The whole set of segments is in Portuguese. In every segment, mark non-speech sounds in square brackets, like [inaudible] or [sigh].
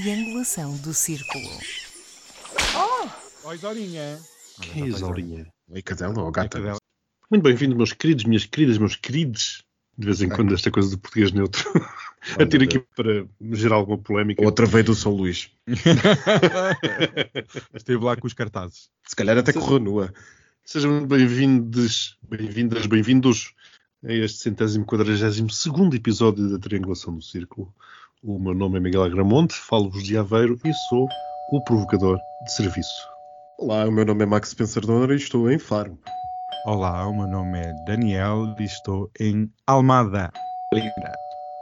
triangulação do círculo. Oi, Isarinha. Quem é Isaurinha? Oi, cadela ou gata? cadela. Muito bem-vindos, meus queridos, minhas queridas, meus queridos. De vez em quando esta coisa do português neutro. A ter aqui para gerar alguma polémica. Outra veio do São Luís. [laughs] Esteve lá com os cartazes. Se calhar até correu nua. Sejam muito bem-vindos, bem-vindas, bem-vindos a este centésimo quadragésimo segundo episódio da Triangulação do Círculo. O meu nome é Miguel Agramonte, falo-vos de Aveiro e sou o provocador de serviço. Olá, o meu nome é Max Pensador e estou em Faro. Olá, o meu nome é Daniel e estou em Almada.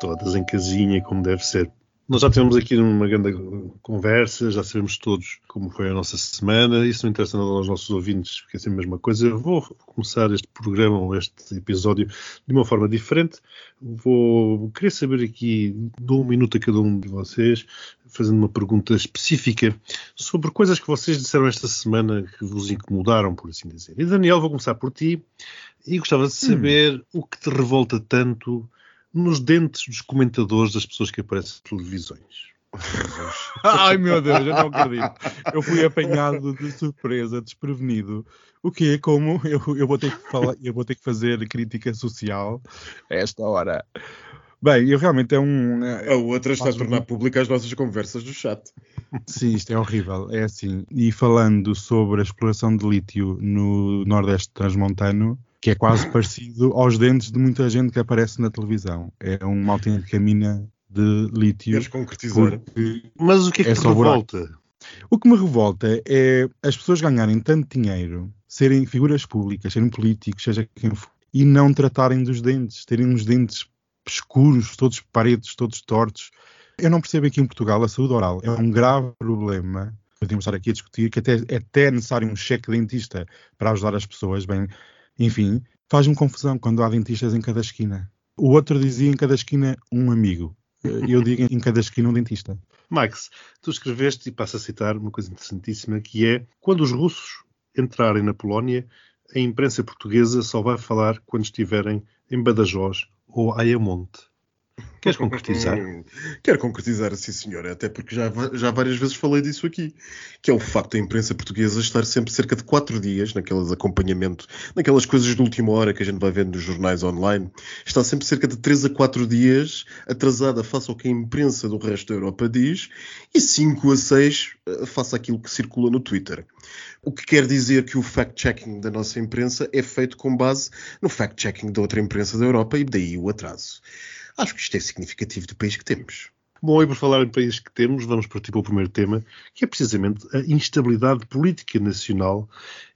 Todas em casinha, como deve ser. Nós já tivemos aqui uma grande conversa, já sabemos todos como foi a nossa semana. Isso não interessa nada aos nossos ouvintes, porque é sempre a mesma coisa. Eu vou começar este programa ou este episódio de uma forma diferente. Vou querer saber aqui, dou um minuto a cada um de vocês, fazendo uma pergunta específica sobre coisas que vocês disseram esta semana que vos incomodaram, por assim dizer. E Daniel, vou começar por ti e gostava de saber o que te revolta tanto nos dentes dos comentadores das pessoas que aparecem nas televisões. [laughs] Ai meu Deus, eu não acredito. Eu fui apanhado de surpresa, desprevenido. O que é como eu, eu, vou ter que falar, eu vou ter que fazer crítica social a esta hora. Bem, eu realmente é um. A outra está a tornar pública as nossas conversas do chat. Sim, isto é horrível. É assim. E falando sobre a exploração de lítio no Nordeste Transmontano, que é quase parecido aos dentes de muita gente que aparece na televisão. É uma autêntica mina de lítio. Queres concretizar? Mas o que é que É te revolta? O que me revolta é as pessoas ganharem tanto dinheiro, serem figuras públicas, serem políticos, seja quem for, e não tratarem dos dentes, terem uns dentes escuros, todos paredes, todos tortos. Eu não percebo aqui em Portugal a saúde oral é um grave problema. Podemos estar aqui a discutir que até é até necessário um cheque dentista para ajudar as pessoas. Bem, enfim, faz-me confusão quando há dentistas em cada esquina. O outro dizia em cada esquina um amigo. Eu digo em cada esquina um dentista. Max, tu escreveste, e passo a citar uma coisa interessantíssima, que é quando os russos entrarem na Polónia, a imprensa portuguesa só vai falar quando estiverem em Badajoz ou Ayamonte. Queres concretizar? Quero concretizar, sim senhor, até porque já, já várias vezes falei disso aqui, que é o facto da imprensa portuguesa estar sempre cerca de quatro dias naqueles acompanhamento, naquelas coisas de última hora que a gente vai vendo nos jornais online, está sempre cerca de três a quatro dias atrasada face ao que a imprensa do resto da Europa diz e cinco a seis eh, face àquilo que circula no Twitter. O que quer dizer que o fact-checking da nossa imprensa é feito com base no fact-checking da outra imprensa da Europa e daí o atraso. Acho que isto é significativo do país que temos. Bom, e por falar em países que temos, vamos partir para o primeiro tema, que é precisamente a instabilidade política nacional.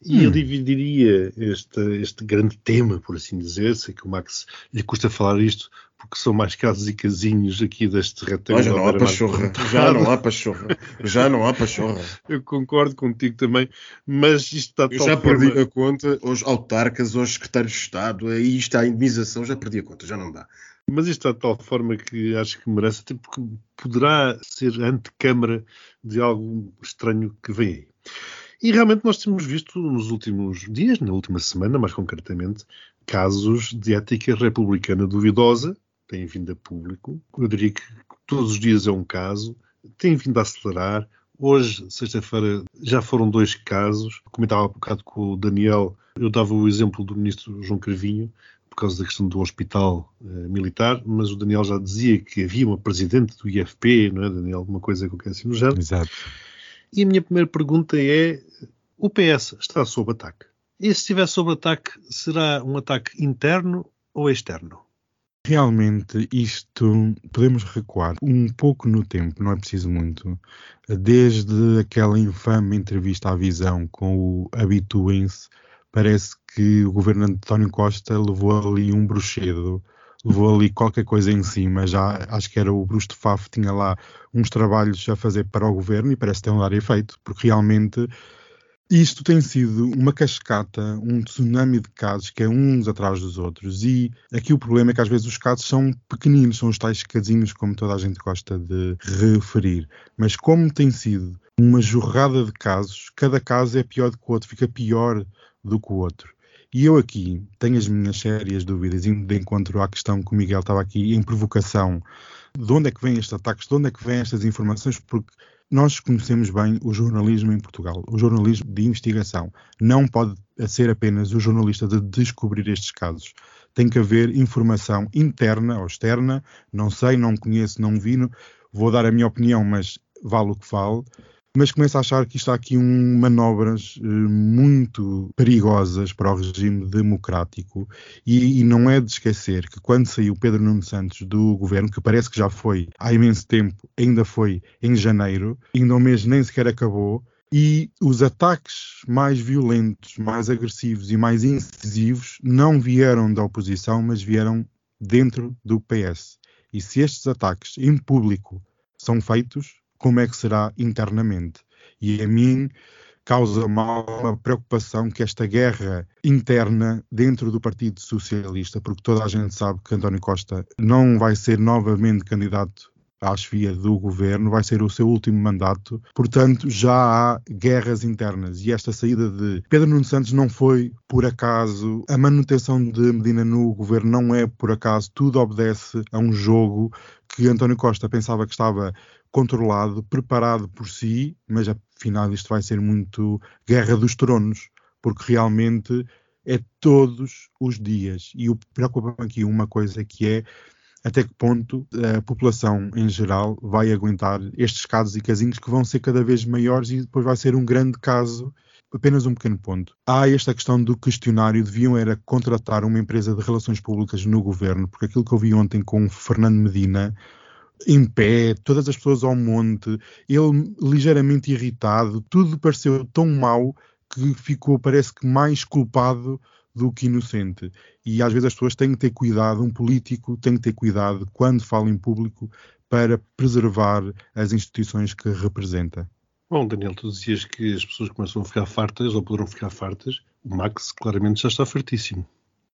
E eu dividiria este, este grande tema, por assim dizer, sei que o Max lhe custa falar isto, porque são mais casos e casinhos aqui deste retângulo. [laughs] Já não há pachorra. Já não há pachorra. Já não há pachorra. Eu concordo contigo também, mas isto está Eu já forma... perdi a conta aos autarcas, aos secretários de Estado, aí está a indemnização, já perdi a conta, já não dá. Mas isto está de tal forma que acho que merece, até porque poderá ser antecâmara de algo estranho que vem aí. E realmente nós temos visto nos últimos dias, na última semana mais concretamente, casos de ética republicana duvidosa, têm vindo a público. Eu diria que todos os dias é um caso, tem vindo a acelerar. Hoje, sexta-feira, já foram dois casos. Comentava há bocado com o Daniel, eu dava o exemplo do ministro João Carvinho, causa da questão do hospital eh, militar, mas o Daniel já dizia que havia uma presidente do IFP, não é, Daniel? Alguma coisa qualquer assim no género. Exato. E a minha primeira pergunta é: o PS está sob ataque? E se estiver sob ataque, será um ataque interno ou externo? Realmente, isto podemos recuar um pouco no tempo, não é preciso muito, desde aquela infame entrevista à visão com o Habituem-se. Parece que o governo António Costa levou ali um bruxedo, levou ali qualquer coisa em cima. Já acho que era o Bruce de Faf, tinha lá uns trabalhos a fazer para o governo e parece ter um dar efeito, porque realmente isto tem sido uma cascata, um tsunami de casos que é uns atrás dos outros. E aqui o problema é que às vezes os casos são pequeninos, são os tais casinhos, como toda a gente gosta de referir. Mas como tem sido uma jorrada de casos, cada caso é pior do que o outro, fica pior do que o outro. E eu aqui tenho as minhas sérias dúvidas, indo de encontro à questão que o Miguel estava aqui em provocação. De onde é que vêm estes ataques, de onde é que vêm estas informações, porque nós conhecemos bem o jornalismo em Portugal, o jornalismo de investigação. Não pode ser apenas o jornalista de descobrir estes casos. Tem que haver informação interna ou externa, não sei, não conheço, não vi, vou dar a minha opinião, mas vale o que vale mas começo a achar que isto há aqui um, manobras eh, muito perigosas para o regime democrático e, e, não é de esquecer que quando saiu Pedro Nuno Santos do governo, que parece que já foi há imenso tempo, ainda foi em janeiro, ainda o mês nem sequer acabou, e os ataques mais violentos, mais agressivos e mais incisivos não vieram da oposição, mas vieram dentro do PS. E se estes ataques em público são feitos, como é que será internamente. E a mim causa uma preocupação que esta guerra interna dentro do Partido Socialista, porque toda a gente sabe que António Costa não vai ser novamente candidato à chefia do governo, vai ser o seu último mandato, portanto já há guerras internas. E esta saída de Pedro Nuno Santos não foi por acaso, a manutenção de Medina no governo não é por acaso, tudo obedece a um jogo que António Costa pensava que estava controlado, preparado por si, mas afinal isto vai ser muito guerra dos tronos, porque realmente é todos os dias. E o preocupa-me aqui uma coisa que é até que ponto a população em geral vai aguentar estes casos e casinhos que vão ser cada vez maiores e depois vai ser um grande caso. Apenas um pequeno ponto. Há esta questão do questionário, deviam era contratar uma empresa de relações públicas no governo, porque aquilo que eu vi ontem com Fernando Medina, em pé, todas as pessoas ao monte, ele ligeiramente irritado, tudo pareceu tão mau que ficou, parece que, mais culpado do que inocente. E às vezes as pessoas têm que ter cuidado, um político tem que ter cuidado quando fala em público para preservar as instituições que representa. Bom, Daniel, tu dizias que as pessoas começam a ficar fartas ou poderão ficar fartas. O Max claramente já está fartíssimo.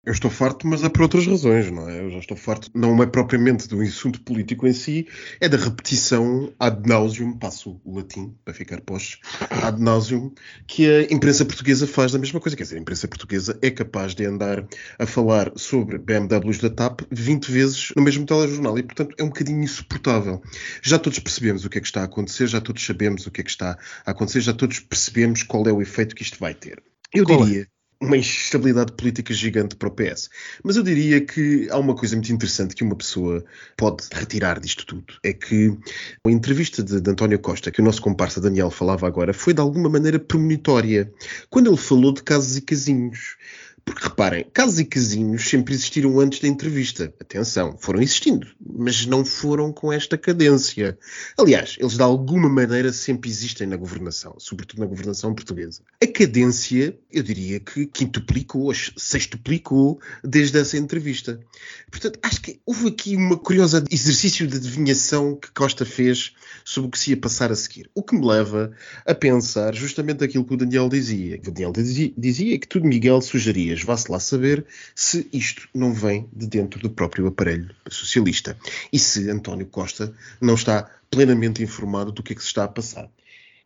Eu estou farto, mas é por outras razões, não é? Eu já estou farto, não é propriamente do insulto político em si, é da repetição ad nauseum, passo o latim para ficar postos, ad nauseum, que a imprensa portuguesa faz da mesma coisa. Quer dizer, a imprensa portuguesa é capaz de andar a falar sobre BMWs da TAP 20 vezes no mesmo telejornal e, portanto, é um bocadinho insuportável. Já todos percebemos o que é que está a acontecer, já todos sabemos o que é que está a acontecer, já todos percebemos qual é o efeito que isto vai ter. Eu qual é? diria. É? Uma instabilidade política gigante para o PS. Mas eu diria que há uma coisa muito interessante que uma pessoa pode retirar disto tudo. É que a entrevista de, de António Costa, que o nosso comparsa Daniel falava agora, foi de alguma maneira premonitória. Quando ele falou de casos e casinhos. Porque reparem, casos e casinhos sempre existiram antes da entrevista. Atenção, foram existindo, mas não foram com esta cadência. Aliás, eles de alguma maneira sempre existem na governação, sobretudo na governação portuguesa. A cadência, eu diria que quintuplicou, sextuplicou desde essa entrevista. Portanto, acho que houve aqui uma curiosa exercício de adivinhação que Costa fez sobre o que se ia passar a seguir. O que me leva a pensar justamente aquilo que o Daniel dizia. O Daniel dizia que tudo Miguel sugeria dias. Vá-se lá saber se isto não vem de dentro do próprio aparelho socialista e se António Costa não está plenamente informado do que é que se está a passar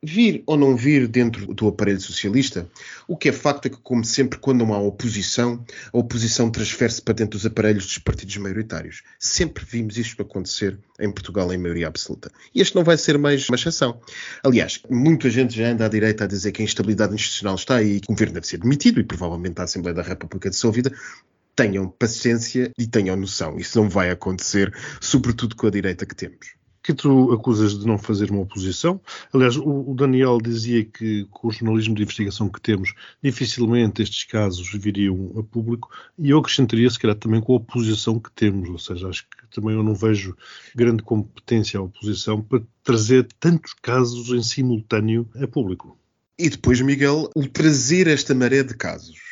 vir ou não vir dentro do aparelho socialista, o que é facto é que, como sempre, quando não há oposição, a oposição transfere-se para dentro dos aparelhos dos partidos maioritários. Sempre vimos isto acontecer em Portugal em maioria absoluta. E este não vai ser mais uma exceção. Aliás, muita gente já anda à direita a dizer que a instabilidade institucional está e que o governo deve ser demitido e provavelmente a Assembleia da República dissolvida tenham paciência e tenham noção. Isso não vai acontecer, sobretudo com a direita que temos que tu acusas de não fazer uma oposição. Aliás, o, o, Daniel dizia que com o jornalismo de investigação que temos, dificilmente estes casos viriam a público, e eu acrescentaria, se calhar, também com a oposição que temos, ou seja, acho que também eu não vejo grande competência à oposição para trazer tantos casos em simultâneo a público. E depois, Miguel, o trazer esta maré de casos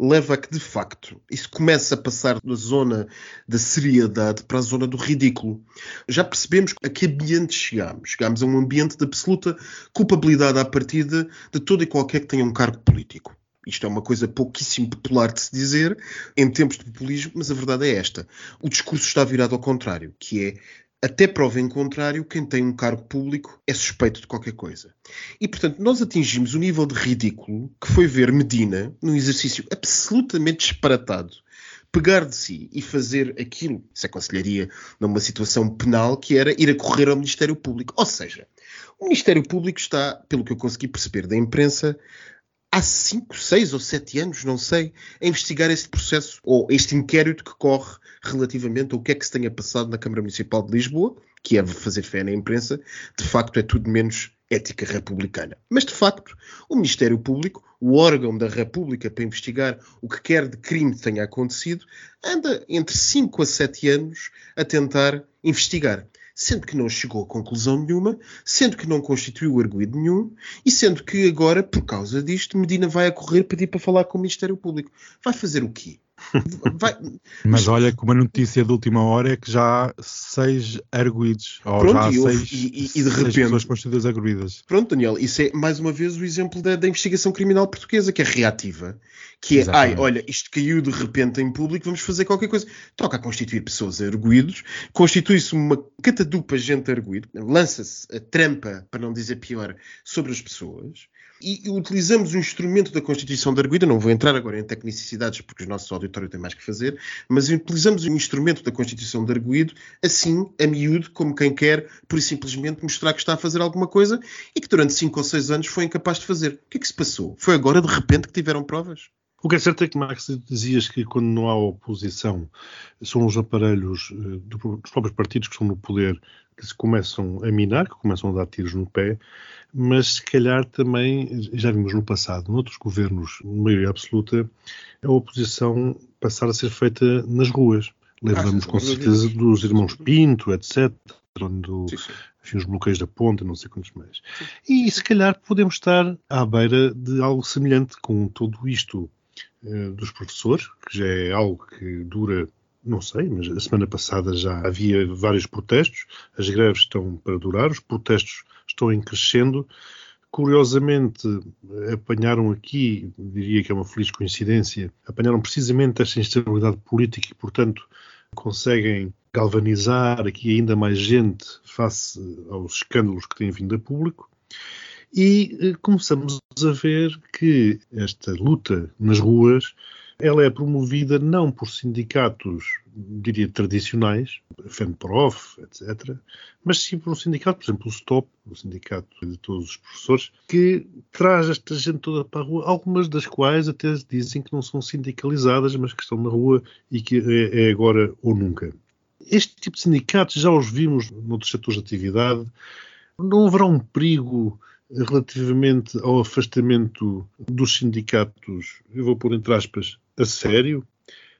leva a que, de facto, isso começa a passar da zona da seriedade para a zona do ridículo. Já percebemos a que ambiente chegamos. Chegamos a um ambiente de absoluta culpabilidade à partida de todo e qualquer que tenha um cargo político. Isto é uma coisa pouquíssimo popular de se dizer em tempos de populismo, mas a verdade é esta. O discurso está virado ao contrário, que é até prova em contrário, quem tem um cargo público é suspeito de qualquer coisa. E, portanto, nós atingimos o nível de ridículo que foi ver Medina, num exercício absolutamente disparatado, pegar de si e fazer aquilo, se aconselharia numa situação penal, que era ir a correr ao Ministério Público. Ou seja, o Ministério Público está, pelo que eu consegui perceber da imprensa, há 5, 6 ou 7 anos, não sei, a investigar este processo ou este inquérito que corre relativamente ao que é que se tenha passado na Câmara Municipal de Lisboa, que é fazer fé na imprensa, de facto é tudo menos ética republicana. Mas, de facto, o Ministério Público, o órgão da República para investigar o que quer de crime tenha acontecido, anda entre 5 a 7 anos a tentar investigar sendo que não chegou a conclusão nenhuma, sendo que não constituiu arguído nenhum e sendo que agora, por causa disto, Medina vai a correr pedir para falar com o Ministério Público. Vai fazer o quê? Vai... Mas olha que uma notícia de última hora é que já há seis arguídos, ou Pronto, já há seis, e, e, e de repente, pessoas constituídas arguídas. Pronto, Daniel, isso é mais uma vez o exemplo da, da investigação criminal portuguesa, que é reativa. Que é, Exatamente. ai, olha, isto caiu de repente em público, vamos fazer qualquer coisa. Toca a constituir pessoas arguídos, constitui-se uma catadupa gente arguído, lança-se a trampa, para não dizer pior, sobre as pessoas e utilizamos o instrumento da Constituição de Arguida, não vou entrar agora em tecnicidades porque o nosso auditório tem mais que fazer, mas utilizamos o instrumento da Constituição de Arguído assim, a miúdo, como quem quer, por simplesmente mostrar que está a fazer alguma coisa e que durante 5 ou 6 anos foi incapaz de fazer. O que é que se passou? Foi agora, de repente, que tiveram provas? O que é certo é que, Max, dizias que quando não há oposição são os aparelhos eh, dos próprios partidos que estão no poder que se começam a minar, que começam a dar tiros no pé, mas se calhar também, já vimos no passado, noutros governos, de maioria absoluta, a oposição passar a ser feita nas ruas. Lembramos com certeza dos irmãos Pinto, etc., do, enfim, os bloqueios da ponta, não sei quantos mais. E se calhar podemos estar à beira de algo semelhante com tudo isto dos professores, que já é algo que dura, não sei, mas a semana passada já havia vários protestos, as greves estão para durar, os protestos estão em crescendo. Curiosamente, apanharam aqui, diria que é uma feliz coincidência, apanharam precisamente esta instabilidade política e, portanto, conseguem galvanizar aqui ainda mais gente face aos escândalos que têm vindo a público e eh, começamos a ver que esta luta nas ruas ela é promovida não por sindicatos, diria, tradicionais, FENPROF, etc., mas sim por um sindicato, por exemplo, o STOP, o sindicato de todos os professores, que traz esta gente toda para a rua, algumas das quais até dizem que não são sindicalizadas, mas que estão na rua e que é, é agora ou nunca. Este tipo de sindicatos já os vimos noutros setores de atividade. Não haverá um perigo relativamente ao afastamento dos sindicatos, eu vou pôr entre aspas, a sério,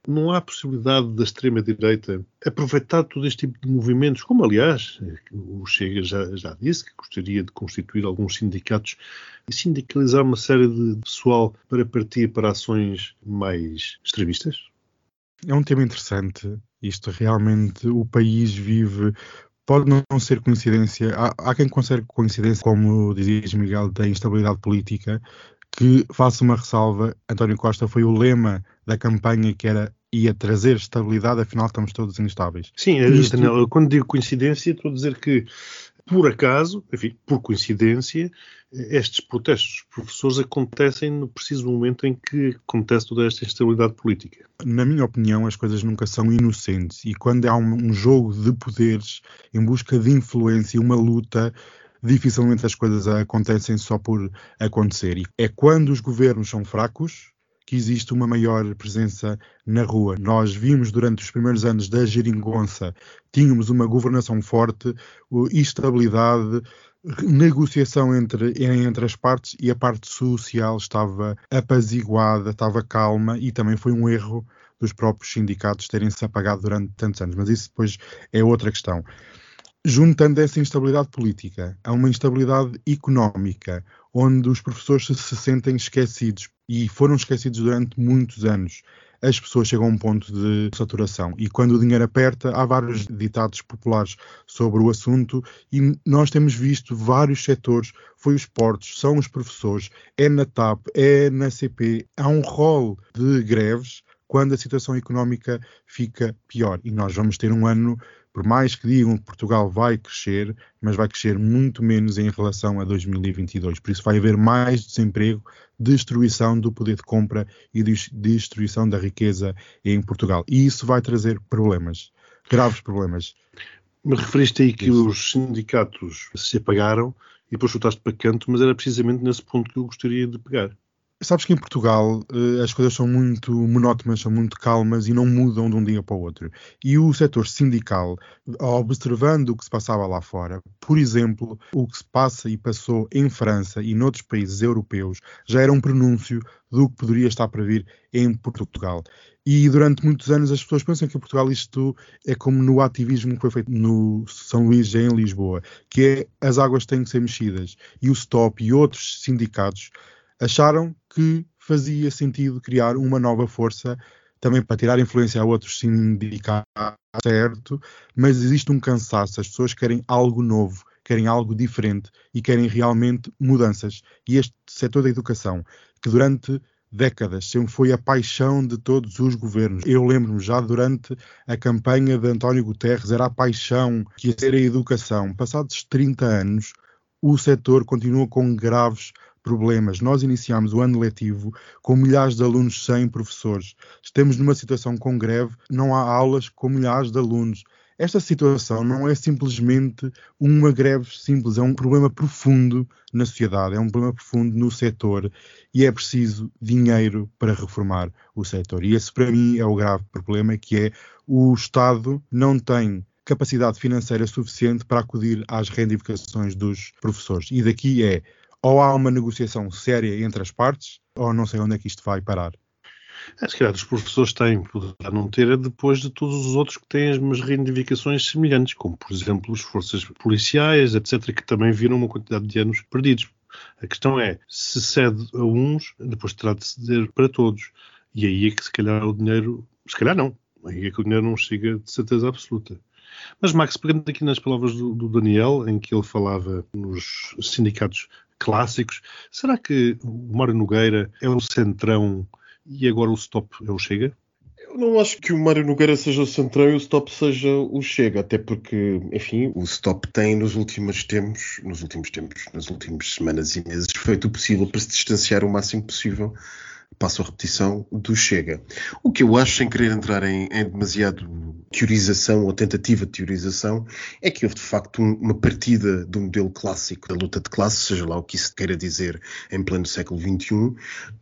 não há possibilidade da extrema-direita aproveitar todo este tipo de movimentos, como aliás o Chega já, já disse que gostaria de constituir alguns sindicatos e sindicalizar uma série de pessoal para partir para ações mais extremistas? É um tema interessante. Isto realmente, o país vive pode não ser coincidência. Há, há quem considere coincidência, como dizias, Miguel, da instabilidade política, que faça uma ressalva. António Costa foi o lema da campanha que era ia trazer estabilidade, afinal estamos todos instáveis. Sim, Isto... Daniel, quando digo coincidência, estou a dizer que por acaso, enfim, por coincidência, estes protestos dos professores acontecem no preciso momento em que acontece toda esta instabilidade política. Na minha opinião, as coisas nunca são inocentes e quando há um, jogo de poderes em busca de influência uma luta, dificilmente as coisas acontecem só por acontecer. E é quando os governos são fracos que existe uma maior presença na rua. Nós vimos durante os primeiros anos da geringonça, tínhamos uma governação forte, estabilidade, negociação entre, entre as partes e a parte social estava apaziguada, estava calma e também foi um erro dos próprios sindicatos terem se apagado durante tantos anos. Mas isso depois é outra questão. Juntando essa instabilidade política a uma instabilidade económica, onde os professores se sentem esquecidos e foram esquecidos durante muitos anos. As pessoas chegam a um ponto de saturação e quando o dinheiro aperta, há vários ditados populares sobre o assunto e nós temos visto vários setores, foi os portos, são os professores, é na TAP, é na CP, há um rol de greves quando a situação económica fica pior. E nós vamos ter um ano Por mais que digam que Portugal vai crescer, mas vai crescer muito menos em relação a 2022. Por isso vai haver mais desemprego, destruição do poder de compra e destruição da riqueza em Portugal. E isso vai trazer problemas, graves problemas. Me referiste aí que isso. os sindicatos se apagaram e depois chutaste para canto, mas era precisamente nesse ponto que eu gostaria de pegar. Sabes que em Portugal uh, as coisas são muito monótonas, são muito calmas e não mudam de um dia para o outro. E o setor sindical, observando o que se passava lá fora, por exemplo, o que se passa e passou em França e noutros países europeus, já era um pronúncio do que poderia estar para vir em Portugal. E durante muitos anos as pessoas pensam que em Portugal isto é como no ativismo que foi feito no São Luís, em Lisboa, que é as águas têm que ser mexidas. E o STOP e outros sindicatos acharam que fazia sentido criar uma nova força também para tirar influência a outros sindicatos, certo, mas existe um cansaço, as pessoas querem algo novo, querem algo diferente e querem realmente mudanças. E este setor da educação, que durante décadas sempre foi a paixão de todos os governos. Eu lembro-me já durante a campanha de António Guterres, era a paixão que ia ser a educação. Passados 30 anos, o setor continua com graves problemas. Nós iniciamos o ano letivo com milhares de alunos sem professores. Estamos numa situação com greve, não há aulas com milhares de alunos. Esta situação não é simplesmente uma greve simples, é um problema profundo na sociedade, é um problema profundo no setor e é preciso dinheiro para reformar o setor. E esse, para mim, é o grave problema, que é o Estado não tem capacidade financeira suficiente para acudir às reivindicações dos professores. E daqui é ou há uma negociação séria entre as partes, ou não sei onde é que isto vai parar. É, se calhar os professores têm, poderá não ter, é depois de todos os outros que têm as mesmas reivindicações semelhantes, como por exemplo as forças policiais, etc., que também viram uma quantidade de anos perdidos. A questão é, se cede a uns, depois terá de ceder para todos. E aí é que se calhar o dinheiro, se calhar não, aí é que o dinheiro não chega de certeza absoluta. Mas, Max, pegando aqui nas palavras do, do, Daniel, em que ele falava nos sindicatos clássicos, será que o Mário Nogueira é o centrão e agora o stop é o Chega? Eu não acho que o Mário Nogueira seja o centrão e o stop seja o Chega, até porque, enfim, o stop tem nos últimos tempos, nos últimos tempos, nas últimas semanas e meses, feito o possível para se distanciar o máximo possível passo a repetição, do Chega. O que eu acho, sem querer entrar em, em demasiado teorização ou tentativa de teorização, é que houve de facto um, uma partida do modelo clássico da luta de classe, seja lá o que isso queira dizer em pleno século XXI,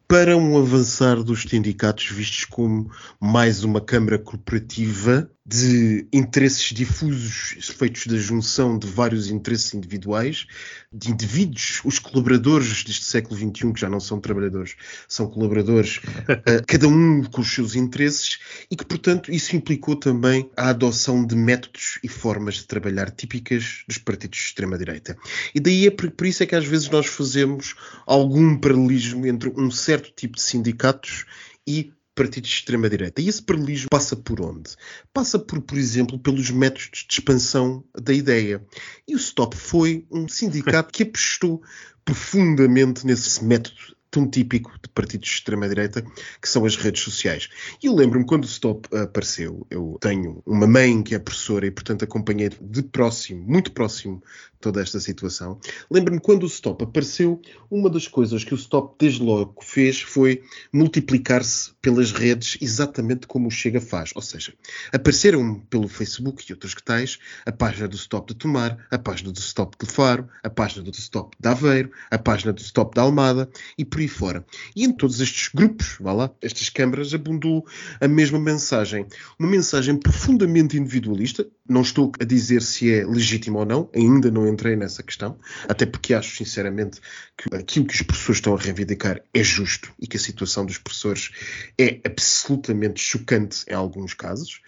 para um avançar dos sindicatos vistos como mais uma câmara corporativa de interesses difusos feitos da junção de vários interesses individuais, de indivíduos, os colaboradores deste século XXI, que já não são trabalhadores, são colaboradores, uh, cada um com os seus interesses, e que, portanto, isso implicou também a adoção de métodos e formas de trabalhar típicas dos partidos de extrema-direita. E daí é por, por isso é que às vezes nós fazemos algum paralelismo entre um certo tipo de sindicatos e partidos de extrema-direita. E esse paralelismo passa por onde? Passa por, por exemplo, pelos métodos de expansão da ideia. E o Stop foi um sindicato que apostou profundamente nesse método tão típico de partidos de extrema-direita, que são as redes sociais. E eu lembro-me quando o Stop apareceu, eu tenho uma mãe que é professora e, portanto, acompanhei de próximo, muito próximo, toda esta situação. Lembro-me quando o Stop apareceu, uma das coisas que o Stop desde logo fez foi multiplicar-se pelas redes exatamente como o Chega faz. Ou seja, apareceram pelo Facebook e outros que tais a página do Stop de Tomar, a página do Stop de Faro, a página do Stop de Aveiro, a página do Stop de Almada e por fora. E em todos estes grupos, vá lá, estas câmaras, abundou a mesma mensagem. Uma mensagem profundamente individualista. Não estou a dizer se é legítimo ou não, ainda não entrei nessa questão, até porque acho sinceramente que aquilo que os professores estão a reivindicar é justo e que a situação dos professores é absolutamente chocante em alguns casos.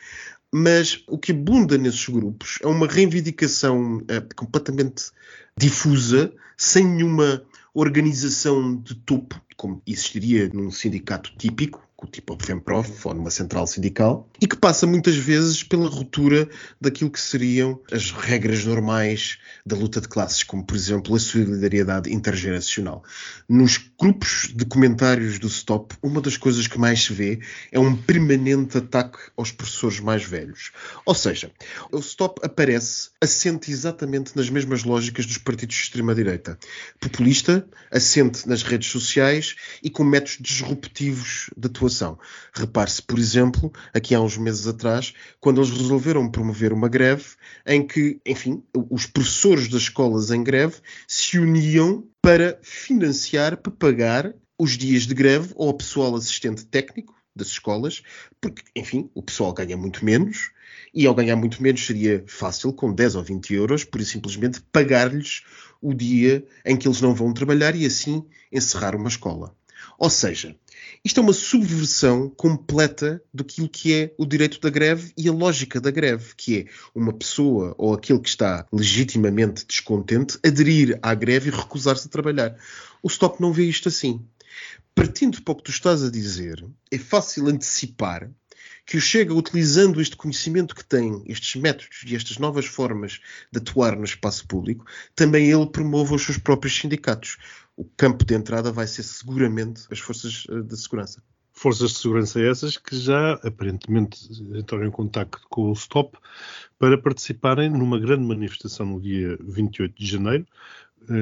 Mas o que abunda nesses grupos é uma reivindicação é, completamente difusa, sem nenhuma organização de topo, como existiria num sindicato típico, tipo a FEMPROF ou numa central sindical, e que passa muitas vezes pela ruptura daquilo que seriam as regras normais da luta de classes, como por exemplo a solidariedade intergeracional. Nos grupos de comentários do Stop, uma das coisas que mais se vê é um permanente ataque aos professores mais velhos. Ou seja, o Stop aparece assente exatamente nas mesmas lógicas dos partidos de extrema-direita. Populista, assente nas redes sociais e com métodos disruptivos de atuação. Repare-se, por exemplo, aqui há uns meses atrás, quando eles resolveram promover uma greve em que, enfim, os professores das escolas em greve se uniam para financiar, para pagar os dias de greve ao pessoal assistente técnico das escolas, porque, enfim, o pessoal ganha muito menos e ao ganhar muito menos seria fácil, com 10 ou 20 euros, por simplesmente pagar-lhes o dia em que eles não vão trabalhar e assim encerrar uma escola. Ou seja, isto é uma subversão completa do que é o direito da greve e a lógica da greve, que é uma pessoa ou aquele que está legitimamente descontente aderir à greve e recusar-se a trabalhar. O Stop não vê isto assim. Partindo para o que tu estás a dizer, é fácil antecipar que o Chega, utilizando este conhecimento que tem, estes métodos e estas novas formas de atuar no espaço público, também ele promove os seus próprios sindicatos. O campo de entrada vai ser seguramente as forças eh, de segurança. Forças de segurança essas que já aparentemente entraram em contato com o STOP para participarem numa grande manifestação no dia 28 de janeiro,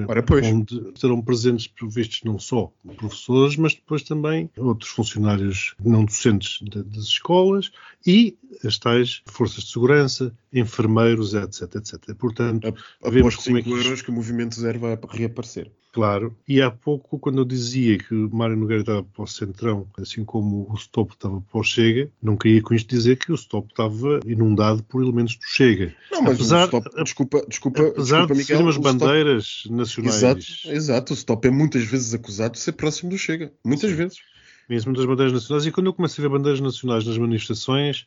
Ora, pois. onde serão presentes, previstos não só professores, mas depois também outros funcionários não docentes das escolas e as tais forças de segurança, enfermeiros, etc, etc. Portanto, a, vemos como é que... euros que o Movimento Zero vai reaparecer. Claro. E há pouco, quando eu dizia que Mário Nogueira estava para o Centrão, assim como o Stop estava para o Chega, não queria com isto dizer que o Stop estava inundado por elementos do Chega. Não, mas apesar, o Stop, desculpa, desculpa, apesar desculpa, de serem umas bandeiras nacionais. Exato, exato, o Stop é muitas vezes acusado de ser próximo do Chega. Muitas Sim. vezes. Mesmo das bandeiras nacionais. E quando eu comecei a ver bandeiras nacionais nas manifestações,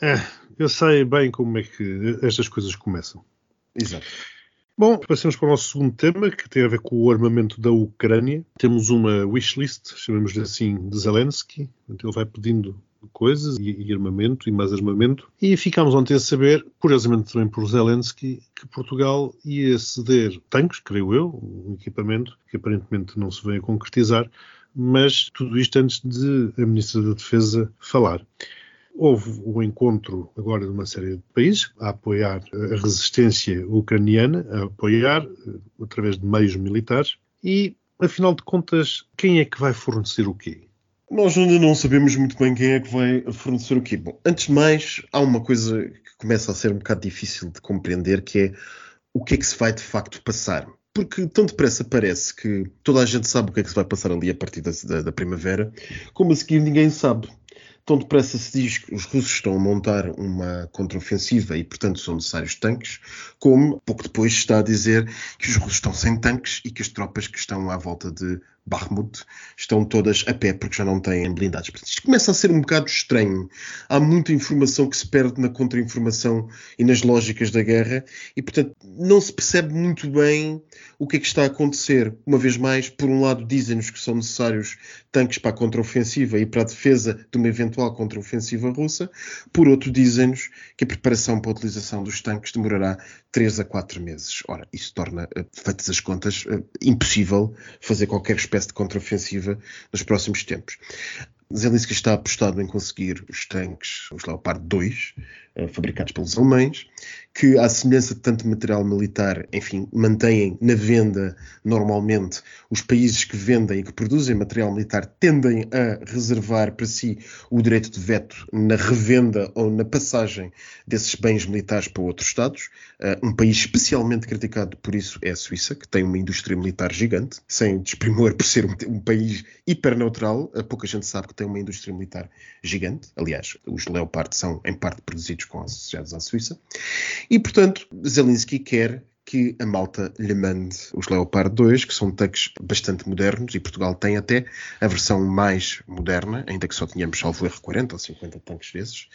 é, eu sei bem como é que estas coisas começam. Exato. Bom, passamos para o nosso segundo tema, que tem a ver com o armamento da Ucrânia. Temos uma wishlist, chamamos-lhe assim, de Zelensky. Ele vai pedindo coisas e, e, armamento e mais armamento. E ficámos ontem a saber, curiosamente também por Zelensky, que Portugal ia ceder tanques, creio eu, um equipamento que aparentemente não se veio a concretizar, mas tudo isto antes de a Ministra da Defesa falar. Houve o encontro agora de uma série de países a apoiar a resistência ucraniana, a apoiar eh, através de meios militares e, afinal de contas, quem é que vai fornecer o quê? Nós ainda não sabemos muito bem quem é que vai fornecer o quê. Bom, antes de mais, há uma coisa que começa a ser um bocado difícil de compreender, que é o que é que se vai de facto passar. Porque tão depressa parece que toda a gente sabe o que é que se vai passar ali a partir da, da, da primavera, como a seguir ninguém sabe. Tão depressa se diz que os russos estão a montar uma contraofensiva e, portanto, são necessários tanques, como pouco depois está a dizer que os russos estão sem tanques e que as tropas que estão à volta de Bakhmut estão todas a pé porque já não têm blindados. Isto começa a ser um bocado estranho. Há muita informação que se perde na contra-informação e nas lógicas da guerra e, portanto, não se percebe muito bem o que é que está a acontecer. Uma vez mais, por um lado, dizem-nos que são necessários tanques para a contraofensiva e para a defesa de uma eventual contraofensiva russa, por outro, dizem-nos que a preparação para a utilização dos tanques demorará 3 a 4 meses. Ora, isso torna, eh, feitas as contas, eh, impossível fazer qualquer espécie de contraofensiva nos próximos tempos. Zelensky está apostado em conseguir os tanques, os Leopard 2, eh, fabricados pelos alemães, que, à semelhança de tanto material militar, enfim, mantêm na venda normalmente. Os países que vendem e que produzem material militar tendem a reservar para si o direito de veto na revenda ou na passagem desses bens militares para outros Estados. Uh, um país especialmente criticado por isso é a Suíça, que tem uma indústria militar gigante, sem desprimor por ser um, um país hiperneutral. Uh, pouca gente sabe que tem uma indústria militar gigante. Aliás, os Leopard são em parte produzidos com associados à Suíça. E, portanto, Zelensky quer que a malta lhe mande os Leopard 2, que são tanques bastante modernos, e Portugal tem até a versão mais moderna, ainda que só tínhamos salvo R40 ou 50 tanques desses.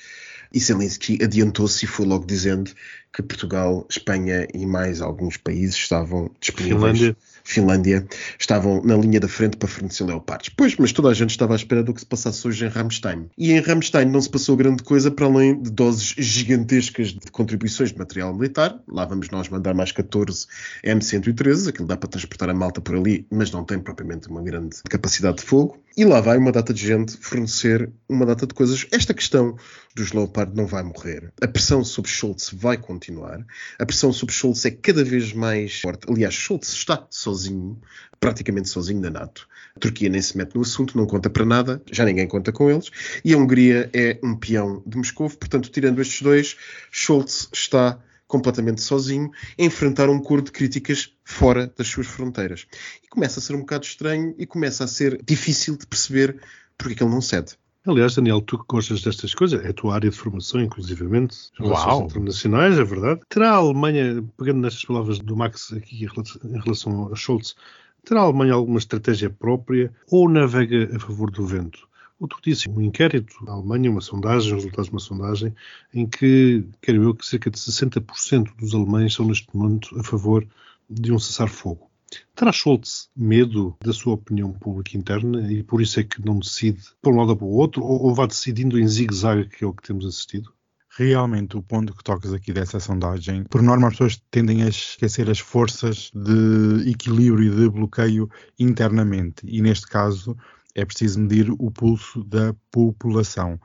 E Zelensky adiantou-se e foi logo dizendo que Portugal, Espanha e mais alguns países estavam disponíveis. Finlândia. Finlândia, estavam na linha da frente para fornecer leopardos. Pois, mas toda a gente estava à espera do que se passasse hoje em Ramstein. E em Ramstein não se passou grande coisa para além de doses gigantescas de contribuições de material militar. Lá vamos nós mandar mais 14 M113, aquilo dá para transportar a malta por ali, mas não tem propriamente uma grande capacidade de fogo. E lá vai uma data de gente fornecer uma data de coisas. Esta questão dos Leopard não vai morrer. A pressão sobre Schultz vai continuar. A pressão sobre Schultz é cada vez mais forte. Aliás, Schultz está sozinho, praticamente sozinho na NATO. A Turquia nem se mete no assunto, não conta para nada, já ninguém conta com eles. E a Hungria é um peão de Moscou. Portanto, tirando estes dois, Schultz está completamente sozinho enfrentar um coro de críticas fora das suas fronteiras. E começa a ser um bocado estranho e começa a ser difícil de perceber porque é que ele não cede. Aliás, Daniel, tu que gostas destas coisas, é a tua área de formação, inclusivamente, relações internacionais, é verdade. Terá a Alemanha, pegando nestas palavras do Max aqui em relação- a Scholz, terá a Alemanha alguma estratégia própria ou navega a favor do vento? O tu disse, um inquérito na Alemanha, uma sondagem, os resultados de uma sondagem, em que, quero eu, que cerca de 60% dos alemães são neste momento a favor de um cessar-fogo. Terá Scholz medo da sua opinião pública interna e por isso é que não decide para um lado ou para o outro, ou, ou vai decidindo em zigue-zague, que é o que temos assistido? Realmente, o ponto que tocas aqui dessa sondagem, por norma as pessoas tendem a esquecer as forças de equilíbrio e de bloqueio internamente. E neste caso é preciso medir o pulso da população.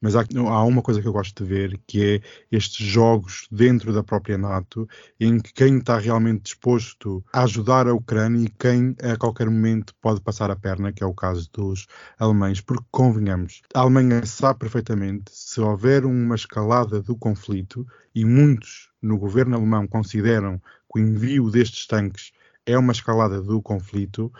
Mas há, há uma coisa que eu gosto de ver, que é estes jogos dentro da própria NATO, em que quem está realmente disposto a ajudar a Ucrânia e quem a qualquer momento pode passar a perna, que é o caso dos alemães. Porque, convenhamos, a Alemanha sabe perfeitamente se houver uma escalada do conflito, e muitos no governo alemão consideram que o envio destes tanques é uma escalada do conflito,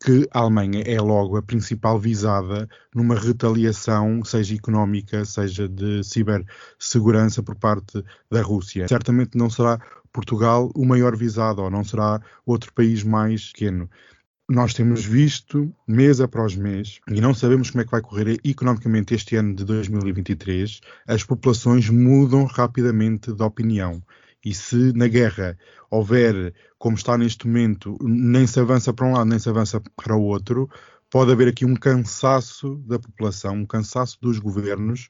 que a Alemanha é logo a principal visada numa retaliação, seja económica, seja de cibersegurança por parte da Rússia. Certamente não será Portugal o maior visado, ou não será outro país mais pequeno. Nós temos visto mês após mês, e não sabemos como é que vai correr economicamente este ano de 2023, as populações mudam rapidamente de opinião. E se na guerra houver, como está neste momento, nem se avança para um lado, nem se avança para o outro, pode haver aqui um cansaço da população, um cansaço dos governos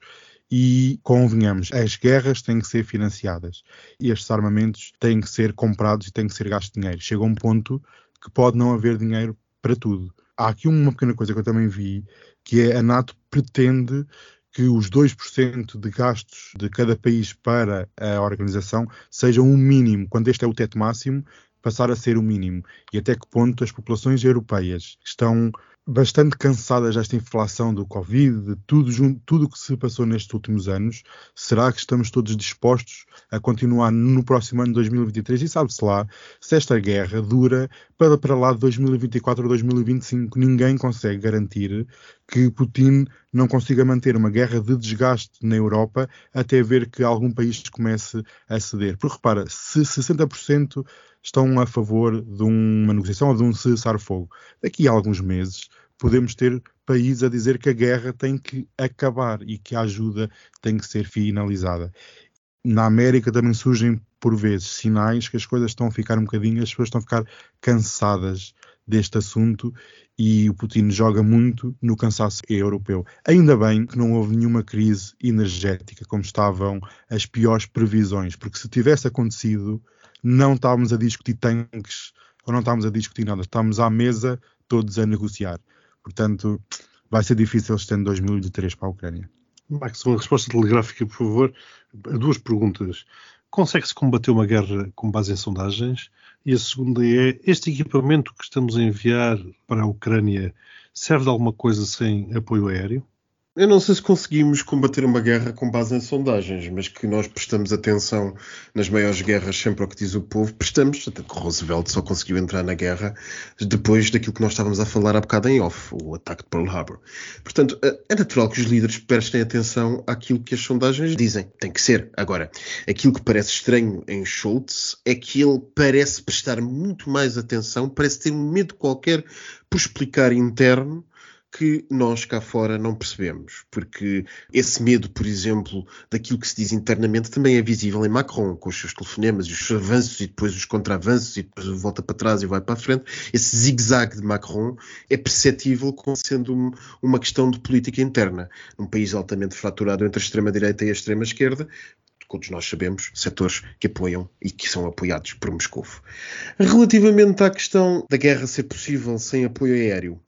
e, convenhamos, as guerras têm que ser financiadas e estes armamentos têm que ser comprados e têm que ser gasto dinheiro. Chega um ponto que pode não haver dinheiro para tudo. Há aqui uma pequena coisa que eu também vi, que é a NATO pretende que os 2% de gastos de cada país para a organização sejam um mínimo, quando este é o teto máximo, passar a ser o mínimo. E até que ponto as populações europeias estão bastante cansadas desta inflação do Covid, de tudo junto, tudo o que se passou nestes últimos anos, será que estamos todos dispostos a continuar no próximo ano de 2023? E sabe-se lá, se esta guerra dura para, para lá de 2024 ou 2025, ninguém consegue garantir que Putin não consiga manter uma guerra de desgaste na Europa até ver que algum país comece a ceder. Porque repara, se 60% estão a favor de uma negociação ou de um cessar-fogo, daqui a alguns meses podemos ter países a dizer que a guerra tem que acabar e que a ajuda tem que ser finalizada. Na América também surgem, por vezes, sinais que as coisas estão a ficar um bocadinho, as pessoas estão a ficar cansadas deste assunto e o Putin joga muito no cansaço europeu. Ainda bem que não houve nenhuma crise energética, como estavam as piores previsões, porque se tivesse acontecido, não estávamos a discutir tanques ou não estávamos a discutir nada, estávamos à mesa todos a negociar. Portanto, vai ser difícil este ano 2023 para a Ucrânia. Max, uma resposta telegráfica, por favor, duas perguntas. Consegue-se combater uma guerra com base em sondagens? E a segunda é: este equipamento que estamos a enviar para a Ucrânia serve de alguma coisa sem apoio aéreo? Eu não sei se conseguimos combater uma guerra com base em sondagens, mas que nós prestamos atenção nas maiores guerras sempre ao que diz o povo, prestamos, até que Roosevelt só conseguiu entrar na guerra depois daquilo que nós estávamos a falar há bocado em off, o ataque de Pearl Harbor. Portanto, é natural que os líderes prestem atenção àquilo que as sondagens dizem. Tem que ser. Agora, aquilo que parece estranho em Schultz é que ele parece prestar muito mais atenção, parece ter um medo qualquer por explicar interno que nós cá fora não percebemos, porque esse medo, por exemplo, daquilo que se diz internamente também é visível em Macron, com os seus telefonemas os seus avanços e depois os contra-avanços e depois volta para trás e vai para a frente. Esse zigue-zague de Macron é perceptível como sendo uma questão de política interna. Num país altamente fraturado entre a extrema-direita e a extrema-esquerda, todos nós sabemos, setores que apoiam e que são apoiados por Moscou. Relativamente à questão da guerra ser possível sem apoio aéreo,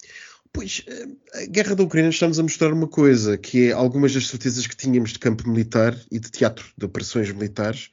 Pois, eh, a guerra da Ucrânia está-nos a mostrar uma coisa, que é algumas das certezas que tínhamos de campo militar e de teatro de operações militares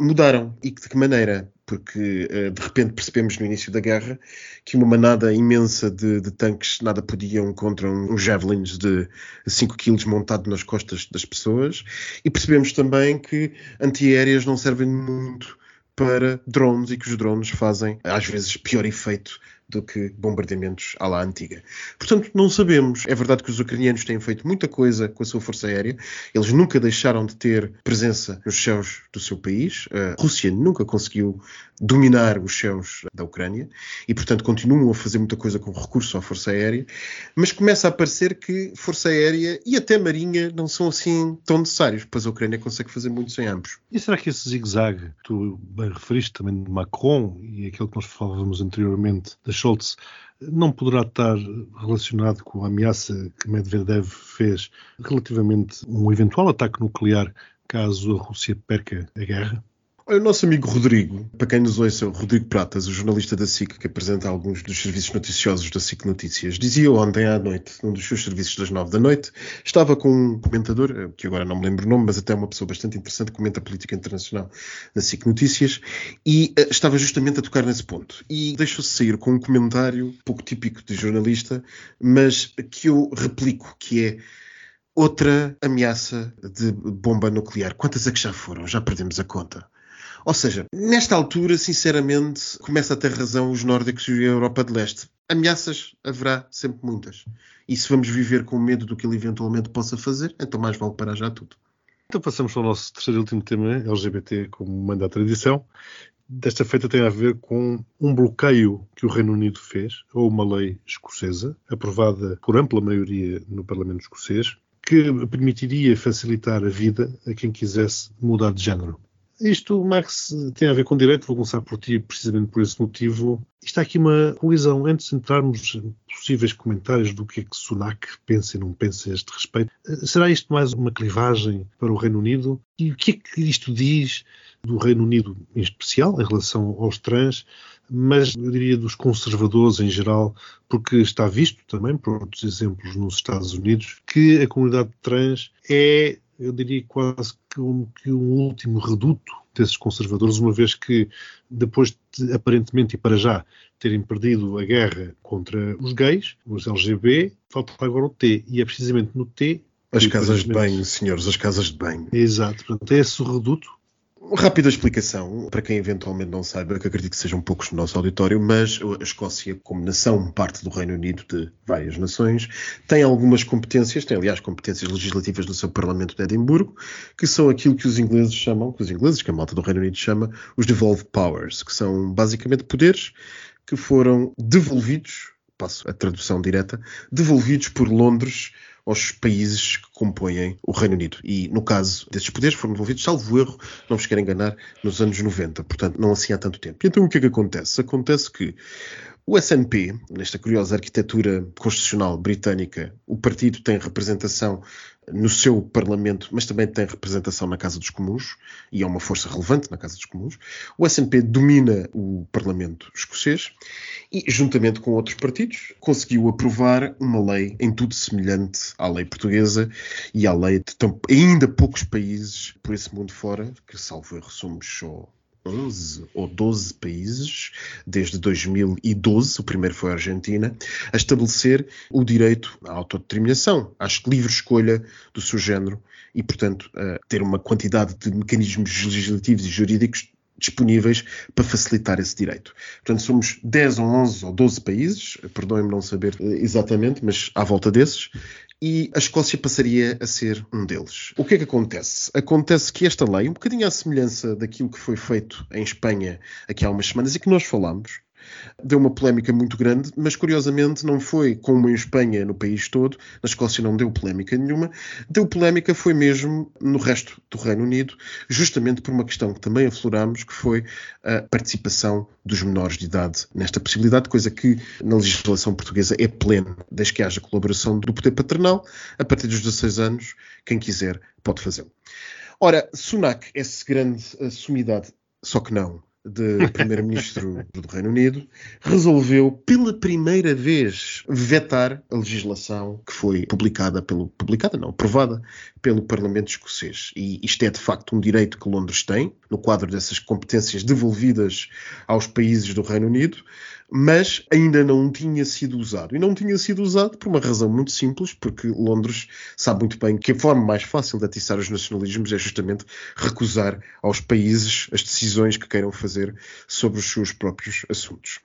mudaram. E de que maneira? Porque eh, de repente percebemos no início da guerra que uma manada imensa de, de tanques nada podiam contra uns javelins de 5 kg montado nas costas das pessoas e percebemos também que antiaéreas não servem muito para drones e que os drones fazem às vezes pior efeito do que bombardeamentos à la antiga. Portanto, não sabemos. É verdade que os ucranianos têm feito muita coisa com a sua força aérea. Eles nunca deixaram de ter presença nos céus do seu país. A Rússia nunca conseguiu dominar os céus da Ucrânia e, portanto, continuam a fazer muita coisa com recurso à força aérea. Mas começa a parecer que força aérea e até marinha não são assim tão necessários, pois a Ucrânia consegue fazer muito sem ambos. E será que esse zigue-zague, tu bem referiste também de Macron e aquilo que nós falávamos anteriormente das Scholz não poderá estar relacionado com a ameaça que Medvedev fez relativamente a um eventual ataque nuclear caso a Rússia perca a guerra? O nosso amigo Rodrigo, para quem nos ouça, o Rodrigo Pratas, o jornalista da SIC que apresenta alguns dos serviços noticiosos da SIC Notícias, dizia ontem à noite, num dos seus serviços das nove da noite, estava com um comentador, eh, que agora não me lembro o nome, mas até uma pessoa bastante interessante, comenta a política internacional na SIC Notícias, e uh, estava justamente a tocar nesse ponto. E deixou-se sair com um comentário pouco típico de jornalista, mas que eu replico, que é outra ameaça de bomba nuclear. Quantas é que já foram? Já perdemos a conta. Ou seja, nesta altura, sinceramente, começa a ter razão os nórdicos e a Europa de Leste. Ameaças haverá sempre muitas. E se vamos viver com medo do que ele eventualmente possa fazer, então mais vale parar já tudo. Então passamos ao nosso terceiro e último tema, LGBT, como manda a tradição. Desta feita tem a ver com um bloqueio que o Reino Unido fez a uma lei escocesa, aprovada por ampla maioria no Parlamento escocês, que permitiria facilitar a vida a quem quisesse mudar de género. Isto, Max, tem a ver com direito, vou começar por ti precisamente por esse motivo. Está aqui uma colisão antes de entrarmos em possíveis comentários do que é que Sunak pensa e não pensa a este respeito. Será isto mais uma clivagem para o Reino Unido? E o que é que isto diz do Reino Unido em especial, em relação aos trans, mas eu diria dos conservadores em geral, porque está visto também, por outros exemplos nos Estados Unidos, que a comunidade trans é eu diria quase que um, que um último reduto desses conservadores, uma vez que depois de, aparentemente e para já terem perdido a guerra contra os gays, os LGB, falta agora o T, e é precisamente no T as casas de banho, senhores, as casas de banho. Exato, portanto, é esse o reduto Rápida explicação, para quem eventualmente não saiba, que acredito que sejam poucos no nosso auditório, mas a Escócia, como nação, parte do Reino Unido de várias nações, tem algumas competências, tem aliás competências legislativas no seu Parlamento de Edimburgo, que são aquilo que os ingleses chamam, que os ingleses, que a malta do Reino Unido chama, os devolved powers, que são basicamente poderes que foram devolvidos, passo a tradução direta, devolvidos por Londres aos países que compõem o Reino Unido. E, no caso desses poderes, foram devolvidos, salvo erro, não vos quero enganar, nos anos 90, portanto, não assim há tanto tempo. E então o que é que acontece? Acontece que o SNP, nesta curiosa arquitetura constitucional britânica, o partido tem representação no seu Parlamento, mas também tem representação na Casa dos Comuns, e é uma força relevante na Casa dos Comuns. O SNP domina o Parlamento escocês e, juntamente com outros partidos, conseguiu aprovar uma lei em tudo semelhante à lei portuguesa e à lei de tão, ainda poucos países por esse mundo fora, que salvo erro somos só 11 ou 12 países, desde 2012, o primeiro foi a Argentina, a estabelecer o direito à autodeterminação, à livre escolha do seu género e, portanto, a ter uma quantidade de mecanismos legislativos e jurídicos disponíveis para facilitar esse direito. Portanto, somos 10 ou 11 ou 12 países, perdoem-me não saber eh, exatamente, mas à volta desses, e a Escócia passaria a ser um deles. O que é que acontece? Acontece que esta lei, um bocadinho à semelhança daquilo que foi feito em Espanha aqui há umas semanas e que nós falamos, deu uma polémica muito grande, mas curiosamente não foi como em Espanha, no país todo, na Escócia não deu polémica nenhuma, deu polémica foi mesmo no resto do Reino Unido, justamente por uma questão que também afloramos, que foi a participação dos menores de idade nesta possibilidade, coisa que na legislação portuguesa é plena, desde que haja colaboração do poder paternal, a partir dos 16 anos, quem quiser pode fazê-lo. Ora, Sunak, essa grande sumidade, só que não, de primeiro-ministro do Reino Unido, resolveu pela primeira vez vetar a legislação que foi publicada pelo publicada não, aprovada pelo Parlamento escocês. E isto é de facto um direito que Londres tem no quadro dessas competências devolvidas aos países do Reino Unido, mas ainda não tinha sido usado. E não tinha sido usado por uma razão muito simples, porque Londres sabe muito bem que a forma mais fácil de atiçar os nacionalismos é justamente recusar aos países as decisões que queiram fazer sobre os seus próprios assuntos.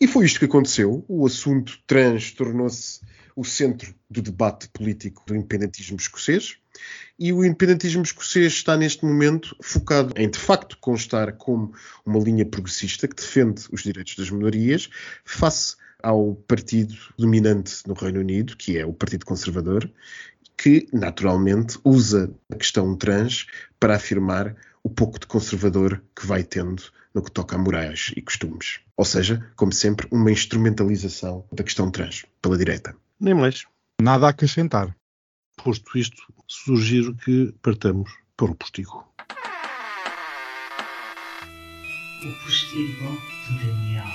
E foi isto que aconteceu. O assunto trans tornou-se o centro do debate político do independentismo escocês. E o independentismo escocês está neste momento focado em, de facto, constar como uma linha progressista que defende os direitos das minorias face ao partido dominante no Reino Unido, que é o Partido Conservador, que naturalmente usa a questão trans para afirmar o pouco de conservador que vai tendo no que toca a morais e costumes. Ou seja, como sempre, uma instrumentalização da questão trans pela direita. Nem mais. Nada a acrescentar. Posto isto, sugiro que partamos para o postigo. O postigo de Daniel.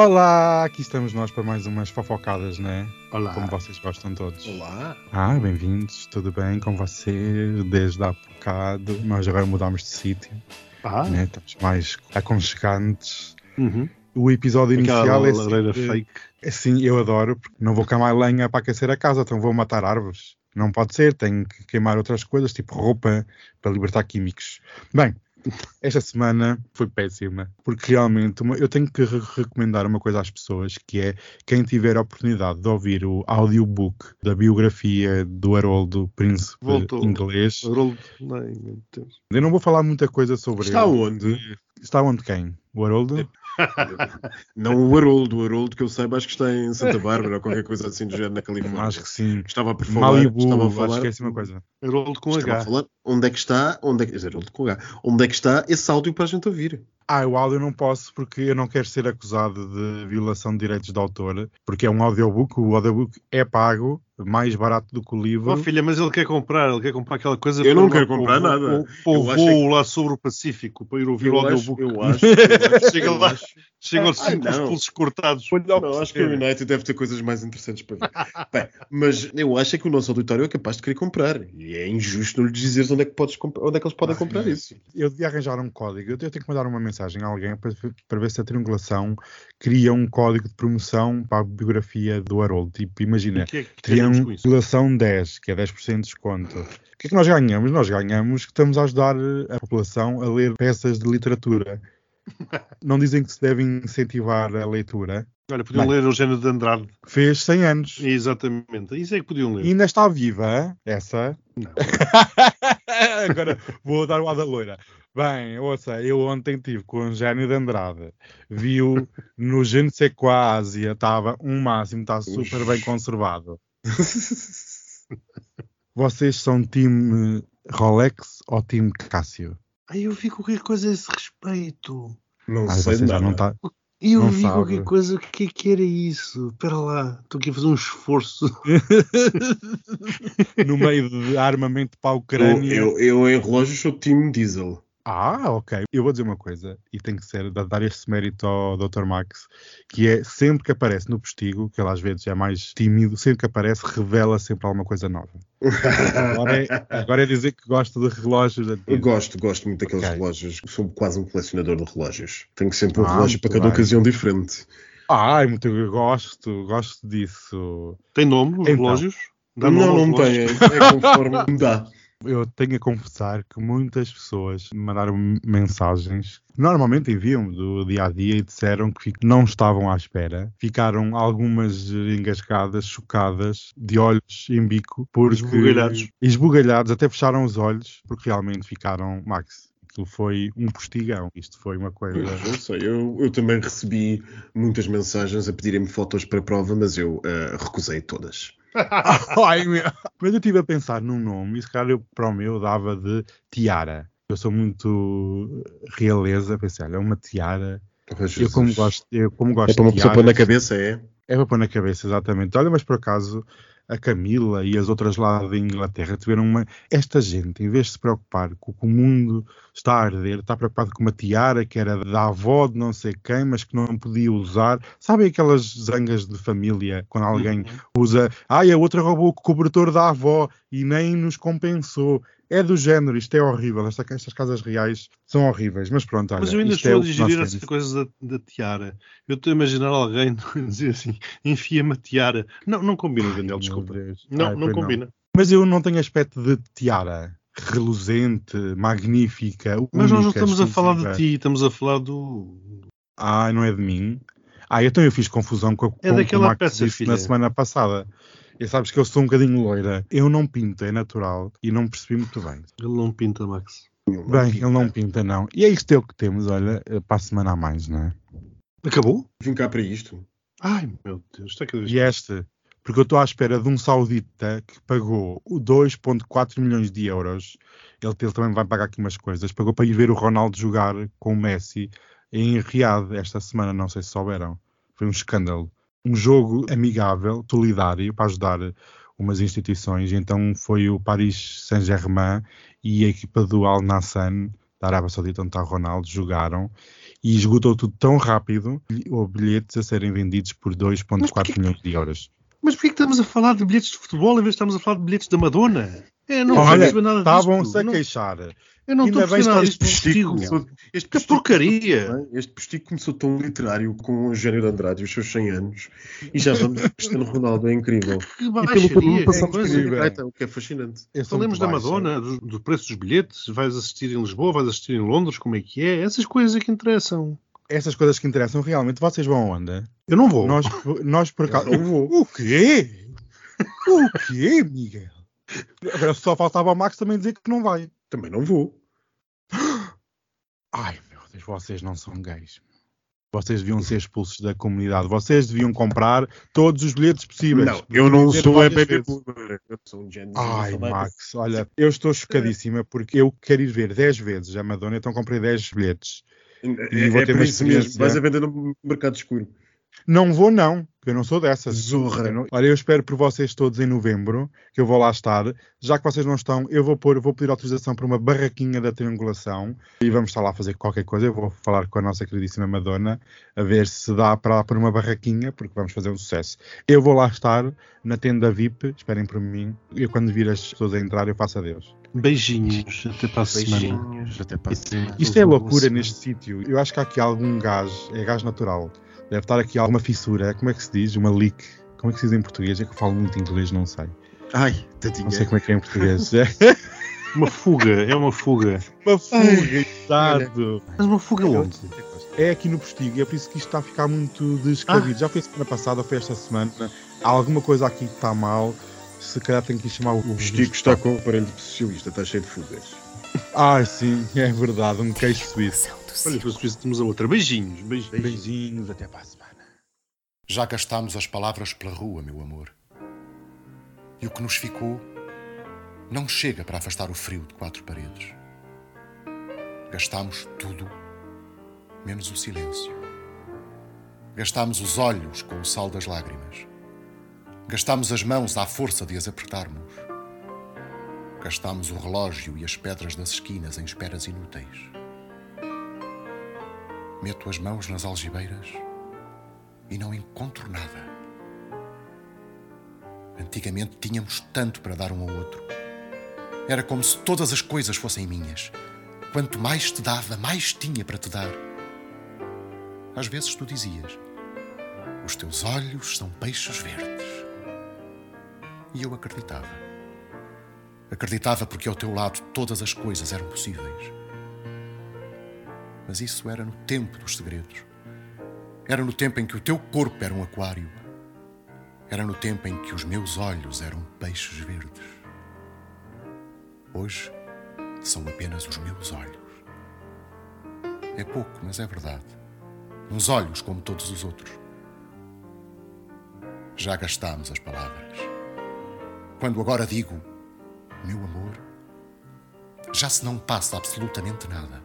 Olá, aqui estamos nós para mais umas fofocadas, né? Olá. Como vocês gostam todos. Olá! Ah, bem-vindos, tudo bem com vocês? Desde há bocado, nós agora mudámos de sítio, Ah, né? Estamos mais aconchegantes. uhum. O episódio inicial Aquela é lareira sempre- fake. Assim, eu adoro, porque não vou queimar lenha para aquecer a casa, então vou matar árvores. Não pode ser, tenho que queimar outras coisas, tipo roupa, para libertar químicos. Bem, esta semana foi péssima, porque realmente uma- eu tenho que re- recomendar uma coisa às pessoas, que é quem tiver a oportunidade de ouvir o audiobook da biografia do Haroldo, príncipe Voltou. inglês. Haroldo, Deus. Eu não vou falar muita coisa sobre Está ele. onde? Está onde quem? O Haroldo? [laughs] Não o Haroldo, o Haroldo que eu saiba, acho que está em Santa Bárbara ou qualquer coisa assim do género na Califórnia. Acho que sim. Estava por falar, Malibu, estava a acho falar, que é assim uma coisa. Haroldo com estava a H. falar onde é que está, onde é que, Haroldo com H, onde é que está esse áudio para a gente ouvir. Ah, o áudio não posso porque eu não quero ser acusado de violação de direitos de autor, porque é um audiobook, o audiobook é pago, mais barato do que o livro. Oh filha, mas ele quer comprar, ele quer comprar aquela coisa Eu não para- quero comprar para o- nada. Para o voo lá sobre o Pacífico, para ir ouvir o Eu acho, audiobook. eu acho, [laughs] eu acho, Chega eu lá. acho. Chegam Ai, assim com os não. pulsos cortados. Não, acho que o United deve ter coisas mais interessantes para ver. Bem, mas eu acho é que o nosso auditório é capaz de querer comprar. E é injusto não lhes dizeres onde é que, podes onde é que eles podem Ah, comprar é. isso. Eu devia arranjar um código, eu tenho que mandar uma mensagem a alguém para, para ver se a triangulação cria um código de promoção para a biografia do Haroldo. Tipo, imagina, que é que triangulação 10, que é 10% de desconto. O que é que nós ganhamos? Nós ganhamos que estamos a ajudar a população a ler peças de literatura. [laughs] Não dizem que se deve incentivar a leitura. Olha, podiam Bem. ler Eugênio de Andrade. Fez 100 anos. Exatamente. Isso é que podiam ler. E ainda está viva essa. Não. [laughs] Agora vou dar o da loira. Bem, ouça, eu ontem estive com o Eugênio de Andrade. Viu no Je ne sais quoi Ásia, estava um máximo, está super bem conservado. Vocês são time Rolex ou time Cássio? Ai, eu vi qualquer coisa a esse respeito. Não Ah, sei já nada. não está. Eu Não vi sabe. qualquer coisa. O que é que era isso? Espera lá. Estou aqui a fazer um esforço. [laughs] no meio de armamento para a Eu, Ucrânia. eu, eu em relógios sou time diesel. Ah, ok. Eu vou dizer uma coisa, e tem que ser da- dar este mérito ao Dr. Max, que é sempre que aparece no postigo, que ele às vezes é mais tímido, sempre que aparece, revela sempre alguma coisa nova. Agora é, agora é dizer que gosta de relógios Eu gosto, gosto muito daqueles Ok. relógios. Sou quase um colecionador de relógios. Tenho sempre um Ah, relógio para cada bem. ocasião diferente. Ai, muito eu gosto, gosto disso. Tem nome, os Então. relógios? Dá não, não tem. relógios? É, é conforme me [laughs] dá. Eu tenho a confessar que muitas pessoas me mandaram mensagens que normalmente enviam do dia a dia e disseram que não estavam à espera. Ficaram algumas engasgadas, chocadas, de olhos em bico, porque Esbugalhados. esbugalhados, até fecharam os olhos, porque realmente ficaram, Max, Isto foi um postigão. Isto foi uma coisa. Eu sei, eu, eu também recebi muitas mensagens a pedirem-me fotos para prova, mas eu uh, recusei todas. [laughs] Ai, meu. Mas eu estive a pensar num nome e se calhar eu para o meu dava de Tiara. Eu sou muito realeza, pensei, olha, uma tiara. Oh, eu como gosto, eu como gosto é para uma de pessoa pôr na cabeça, é? É para pôr na cabeça, exatamente. Olha, mas por acaso a Camila e as outras lá da Inglaterra tiveram uma. Esta gente, em vez de se preocupar com o que o mundo está a arder, está preocupado com uma tiara que era da avó de não sei quem, mas que não podia usar. Sabem aquelas zangas de família quando alguém usa. Ai, a outra roubou o cobertor da avó e nem nos compensou. É do género, isto é horrível. Esta- estas casas reais são horríveis, mas pronto, olha, Mas eu ainda estou é a digerir essa coisa da, da tiara. Eu estou a imaginar alguém [laughs] dizer assim: enfia-me a tiara. Não, não combina, Daniel, desculpa. Não, Ai, não combina. Mas eu não tenho aspecto de tiara reluzente, magnífica. Mas nós não única, estamos a falar de exclusiva. ti, estamos a falar do. Ah, não é de mim? Ah, então eu fiz confusão com, a- com, É daquela com o Max peça, na semana passada. E sabes que eu sou um bocadinho loira. Eu não pinto, é natural. E não percebi muito bem. Ele não pinta, Max. Bem, ele não pinta, não. E é isto é o que temos, olha, para a semana a mais, não é? Acabou? Vim cá para isto. Ai, meu Deus, está cada vez E este, porque eu estou à espera de um saudita que pagou o 2,4 milhões de euros. Ele, ele também vai pagar aqui umas coisas. Pagou para ir ver o Ronaldo jogar com o Messi em Riad esta semana, não sei se souberam. Foi um escândalo. Um jogo amigável, solidário, para ajudar umas instituições. Então foi o Paris Saint-Germain e a equipa do Al Nassan, da Arábia Saudita, onde está o Ronaldo, jogaram. E esgotou tudo tão rápido, houve bilhetes a serem vendidos por 2,4 porquê- milhões de euros. Mas porquê que estamos a falar de bilhetes de futebol em vez de estarmos a falar de bilhetes da Madonna? É, não Olha, estavam-se a Não- queixar. Eu não estou a perceber este postigo. começou, este Que porcaria! Este postigo começou tão literário com o Eugênio de Andrade e os seus 100 anos e já vamos a Cristiano Ronaldo, é incrível. Que E pelo que passamos incrível. Gaeta, o que é fascinante. Sou Falemos da. Madonna, do, do preço dos bilhetes, vais assistir em Lisboa, vais assistir em Londres, como é que é? Essas coisas é que interessam. Essas coisas que interessam realmente, vocês vão aonde? Eu não vou. Nós, nós por acaso. Eu não vou. [laughs] O quê? O quê, Miguel? Agora só faltava ao Max também dizer que não vai. Também não vou. Ai meu Deus, vocês não são gays. Vocês deviam ser expulsos da comunidade. Vocês deviam comprar todos os bilhetes possíveis. Não, eu não sou é várias baby boomer. Eu sou um género. Ai, Max, olha, eu estou chocadíssima porque eu quero ir ver 10 vezes a Madonna, então comprei 10 bilhetes. É, E vou é ter por uma isso mesmo. Vais a vender no mercado escuro. Não vou, não, porque eu não sou dessas. Zorra. Eu não- Olha, eu espero por vocês todos em novembro, que eu vou lá estar. Já que vocês não estão, eu vou pôr, vou pedir autorização para uma barraquinha da triangulação e vamos estar lá a fazer qualquer coisa. Eu vou falar com a nossa queridíssima Madonna a ver se dá para lá pôr uma barraquinha, porque vamos fazer um sucesso. Eu vou lá estar na tenda VIP, esperem por mim. Eu quando vir as pessoas a entrar, eu faço adeus. Beijinhos. Até para a semana. Beijinhos. Até para a semana. Isto é loucura neste sítio. Eu acho que há aqui algum gás, é gás natural. Deve estar aqui alguma fissura. Como é que se diz? Uma leak. Como é que se diz em português? É que eu falo muito inglês, não sei. Ai, tadinha. Não sei como é que é em português. É [laughs] Uma fuga, é uma fuga. uma fuga, exato. Mas uma fuga onde? É aqui no postigo, é por isso que isto está a ficar muito descabido. Já foi semana passada, foi esta semana. Há alguma coisa aqui que está mal. Se calhar tenho que chamar o. O Postigo está com o aparelho de socialista, está cheio de fugas. Ai, sim, é verdade. Um queijo suíço. Olha, por isso temos a outra. Beijinhos, beijinhos. Beijinhos, até para a semana. Já gastámos as palavras pela rua, meu amor. E o que nos ficou não chega para afastar o frio de quatro paredes. Gastámos tudo, menos o silêncio. Gastámos os olhos com o sal das lágrimas. Gastámos as mãos à força de as apertarmos. Gastámos o relógio e as pedras das esquinas em esperas inúteis. Meto as mãos nas algibeiras e não encontro nada. Antigamente tínhamos tanto para dar um ao outro. Era como se todas as coisas fossem minhas. Quanto mais te dava, mais tinha para te dar. Às vezes tu dizias: Os teus olhos são peixes verdes. E eu acreditava. Acreditava porque ao teu lado todas as coisas eram possíveis. Mas isso era no tempo dos segredos. Era no tempo em que o teu corpo era um aquário. Era no tempo em que os meus olhos eram peixes verdes. Hoje são apenas os meus olhos. É pouco, mas é verdade. Uns olhos como todos os outros. Já gastámos as palavras. Quando agora digo, meu amor, já se não passa absolutamente nada.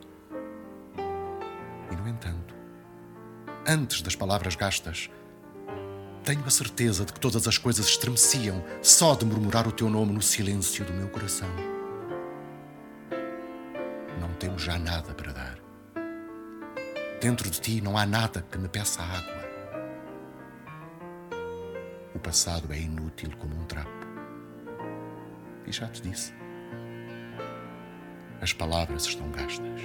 E, no entanto, antes das palavras gastas, tenho a certeza de que todas as coisas estremeciam só de murmurar o teu nome no silêncio do meu coração. Não temos já nada para dar. Dentro de ti não há nada que me peça água. O passado é inútil como um trapo. E já te disse. As palavras estão gastas.